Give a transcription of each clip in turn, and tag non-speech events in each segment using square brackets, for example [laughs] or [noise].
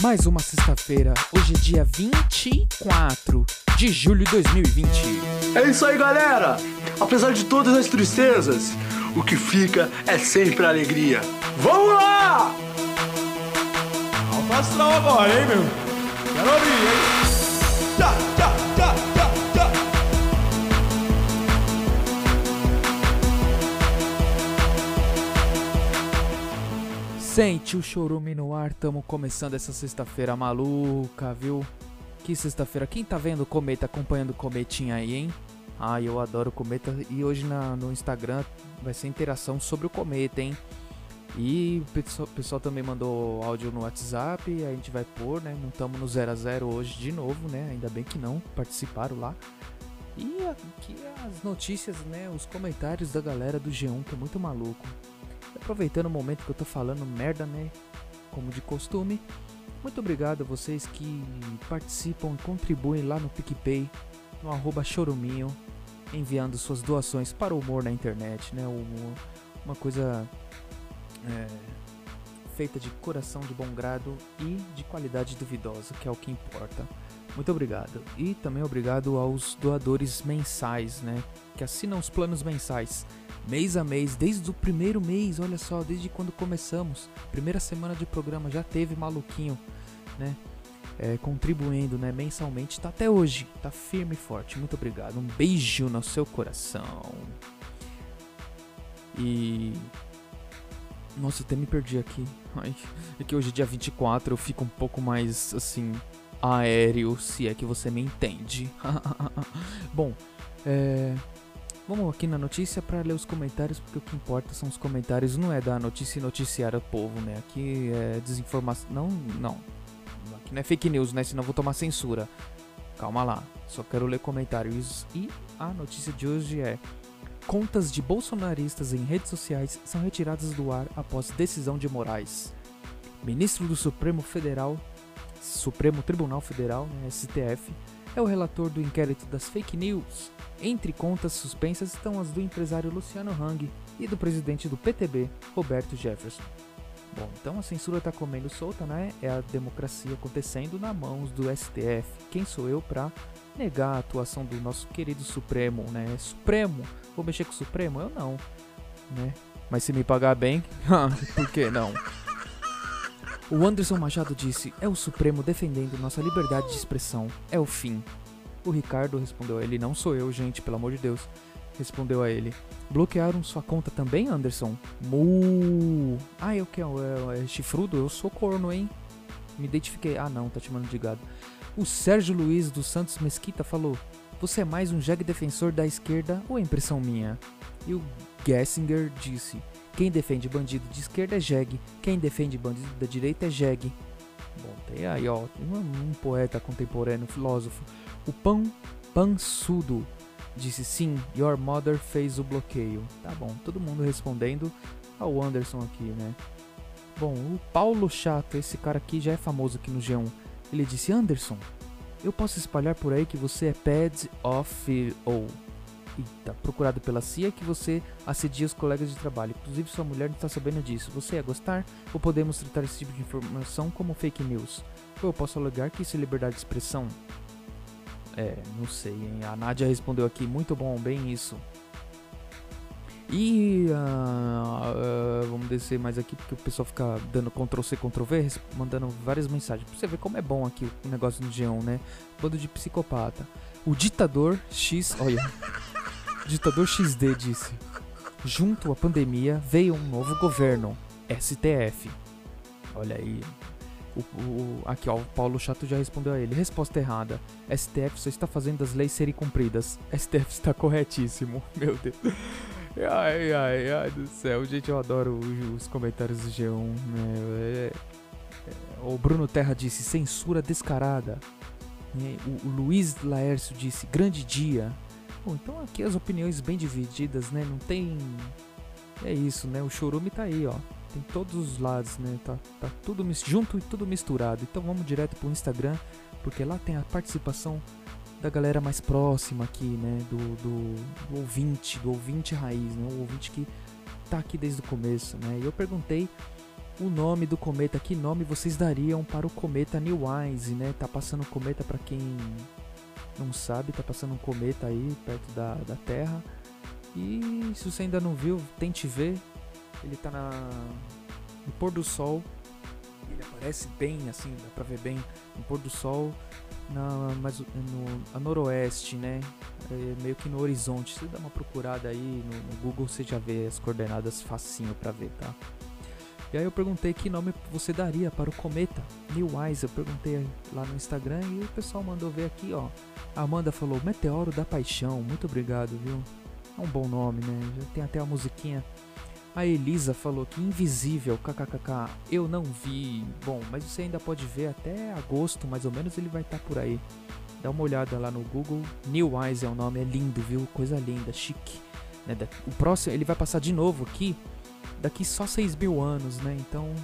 Mais uma sexta-feira, hoje é dia 24 de julho de 2020. É isso aí, galera! Apesar de todas as tristezas, o que fica é sempre a alegria. Vamos lá! Astral agora, hein, meu? Sente o chorume no ar, tamo começando essa sexta-feira maluca, viu? Que sexta-feira, quem tá vendo o cometa, acompanhando o cometinha aí, hein? Ah, eu adoro cometa e hoje na, no Instagram vai ser interação sobre o cometa, hein? E o pessoal, pessoal também mandou áudio no WhatsApp, a gente vai pôr, né? Não estamos no 0 a 0 hoje de novo, né? Ainda bem que não participaram lá. E aqui as notícias, né? Os comentários da galera do G1, que é muito maluco. Aproveitando o momento que eu tô falando merda, né? Como de costume. Muito obrigado a vocês que participam e contribuem lá no PicPay, no arroba choruminho, enviando suas doações para o humor na internet, né? Uma coisa é, feita de coração de bom grado e de qualidade duvidosa, que é o que importa. Muito obrigado. E também obrigado aos doadores mensais, né? Que assinam os planos mensais. Mês a mês, desde o primeiro mês, olha só, desde quando começamos. Primeira semana de programa já teve maluquinho, né? É, contribuindo, né, mensalmente, tá até hoje, tá firme e forte. Muito obrigado. Um beijo no seu coração. E nossa, até me perdi aqui. Ai, é que hoje dia 24, eu fico um pouco mais assim aéreo, se é que você me entende. [laughs] Bom, é, vamos aqui na notícia para ler os comentários, porque o que importa são os comentários, não é da notícia e noticiar o povo, né? Aqui é desinformação. Não, não. Aqui não é fake news, né? Senão eu vou tomar censura. Calma lá, só quero ler comentários. E a notícia de hoje é: Contas de bolsonaristas em redes sociais são retiradas do ar após decisão de Moraes. Ministro do Supremo Federal, Supremo Tribunal Federal, né, STF, é o relator do inquérito das fake news. Entre contas suspensas estão as do empresário Luciano Hang e do presidente do PTB, Roberto Jefferson. Bom, então a censura tá comendo solta, né? É a democracia acontecendo na mãos do STF. Quem sou eu para negar a atuação do nosso querido Supremo, né? Supremo, vou mexer com o Supremo? Eu não, né? Mas se me pagar bem, [laughs] por que não? O Anderson Machado disse: É o Supremo defendendo nossa liberdade de expressão. É o fim. O Ricardo respondeu a ele: Não sou eu, gente, pelo amor de Deus. Respondeu a ele: Bloquearam sua conta também, Anderson? Mu. Ah, eu que é, é, é chifrudo? Eu sou corno, hein? Me identifiquei. Ah, não, tá te chamando de gado. O Sérgio Luiz dos Santos Mesquita falou: Você é mais um jegue defensor da esquerda ou é impressão minha? E o Gessinger disse: Quem defende bandido de esquerda é jegue, quem defende bandido da direita é jegue. Bom, tem aí, ó, um, um poeta contemporâneo, filósofo. O Pão Pansudo disse: Sim, your mother fez o bloqueio. Tá bom, todo mundo respondendo ao Anderson aqui, né? Bom, o Paulo Chato, esse cara aqui já é famoso aqui no G1. Ele disse: Anderson, eu posso espalhar por aí que você é pad of ou Eita, procurado pela CIA que você assedia os colegas de trabalho. Inclusive sua mulher não está sabendo disso. Você ia gostar? Ou podemos tratar esse tipo de informação como fake news? Ou eu posso alegar que isso é liberdade de expressão? É, não sei, hein? A Nádia respondeu aqui, muito bom, bem isso. E uh, uh, vamos descer mais aqui porque o pessoal fica dando Ctrl C, Ctrl V, mandando várias mensagens. Pra você ver como é bom aqui o negócio do G1, né? Bando de psicopata. O ditador X, olha. [laughs] ditador XD disse: Junto à pandemia veio um novo governo, STF. Olha aí. O, o, aqui, ó, o Paulo Chato já respondeu a ele. Resposta errada. STF só está fazendo as leis serem cumpridas. STF está corretíssimo. [laughs] Meu Deus. Ai, ai, ai do céu. Gente, eu adoro os, comentários do G1. Né? É, é, o Bruno Terra disse censura descarada. O, o Luiz Laércio disse grande dia. Bom, então aqui as opiniões bem divididas, né? Não tem. É isso, né? O chorume tá aí, ó. Tem todos os lados, né? Tá, tá tudo junto e tudo misturado. Então vamos direto pro Instagram, porque lá tem a participação da galera mais próxima aqui, né? Do, do, do, ouvinte, do ouvinte raiz, né? O ouvinte que tá aqui desde o começo, né? E eu perguntei o nome do cometa. Que nome vocês dariam para o cometa Neowise, né? Tá passando um cometa para quem não sabe, tá passando um cometa aí perto da, da Terra. E se você ainda não viu, tente ver. Ele tá na, no pôr do sol. Ele aparece bem assim, dá pra ver bem no pôr do sol. Na, mas no a noroeste, né? É meio que no horizonte. Você dá uma procurada aí no, no Google, você já vê as coordenadas facinho pra ver, tá? E aí eu perguntei que nome você daria para o cometa Eyes. Eu perguntei lá no Instagram e o pessoal mandou ver aqui, ó. A Amanda falou Meteoro da Paixão. Muito obrigado, viu? É um bom nome, né? Já tem até a musiquinha. A Elisa falou que Invisível, kkkk, eu não vi. Bom, mas você ainda pode ver até agosto, mais ou menos, ele vai estar tá por aí. Dá uma olhada lá no Google. New Eyes é o nome, é lindo, viu? Coisa linda, chique. Né? O próximo, ele vai passar de novo aqui daqui só 6 mil anos, né? Então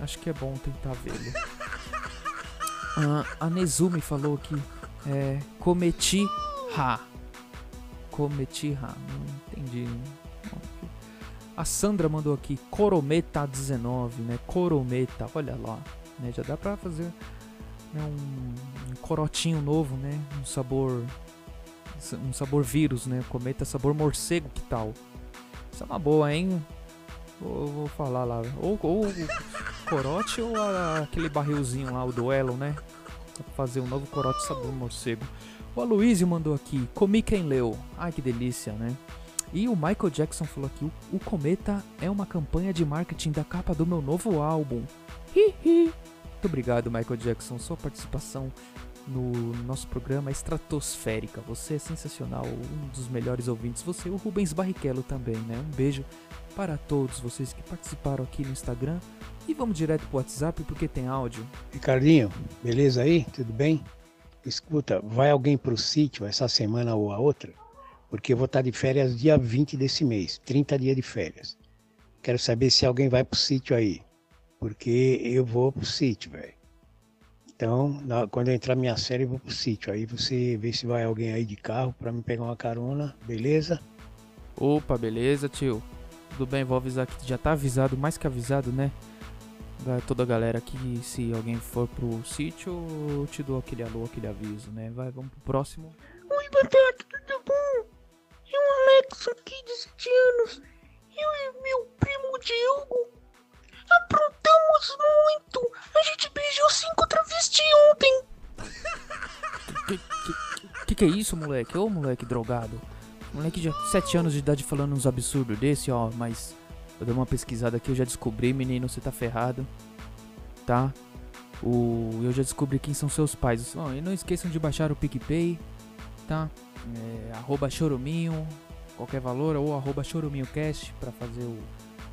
acho que é bom tentar vê-lo. [laughs] Ah, a Nezumi falou que é Cometi Ha. Cometi Ha. Não entendi. A Sandra mandou aqui Corometa 19, né? Corometa, olha lá. Né? Já dá pra fazer né, um, um corotinho novo, né? Um sabor. Um sabor vírus, né? Cometa sabor morcego, que tal? Isso é uma boa, hein? Vou, vou falar lá. Ou, ou o corote ou a, aquele barrilzinho lá, o duelo, né? Pra fazer um novo corote sabor morcego. O Aloysio mandou aqui, comi quem leu. Ai que delícia, né? E o Michael Jackson falou aqui, o, o Cometa é uma campanha de marketing da capa do meu novo álbum. Hihi. Muito obrigado, Michael Jackson. Sua participação no nosso programa é estratosférica. Você é sensacional, um dos melhores ouvintes. Você o Rubens Barrichello também, né? Um beijo para todos vocês que participaram aqui no Instagram. E vamos direto pro WhatsApp porque tem áudio. Ricardinho, beleza aí? Tudo bem? Escuta, vai alguém pro sítio essa semana ou a outra? Porque eu vou estar de férias dia 20 desse mês, 30 dias de férias. Quero saber se alguém vai pro sítio aí. Porque eu vou pro sítio, velho. Então, na, quando eu entrar minha série, eu vou pro sítio. Aí você vê se vai alguém aí de carro para me pegar uma carona, beleza? Opa, beleza, tio. Tudo bem, vou avisar que já tá avisado, mais que avisado, né? Toda a galera aqui, se alguém for pro sítio, eu te dou aquele alô, aquele aviso, né? Vai, vamos pro próximo. Oi, Batata, Diogo aprontamos muito. A gente beijou cinco travestis ontem. Que, que, que, que é isso, moleque? Ô, moleque drogado. Moleque de 7 anos de idade falando uns absurdos desse, ó, mas eu dei uma pesquisada aqui, eu já descobri, menino, você tá ferrado. Tá? O, eu já descobri quem são seus pais. Oh, e não esqueçam de baixar o PicPay, tá? É, arroba choruminho, qualquer valor, ou arroba choruminhocast pra fazer o,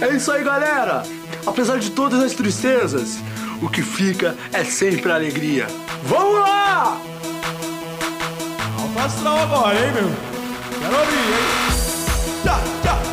É isso aí, galera! Apesar de todas as tristezas, o que fica é sempre a alegria. Vamos lá! Alfa astral agora, hein, meu? Quero abrir, hein? Tá!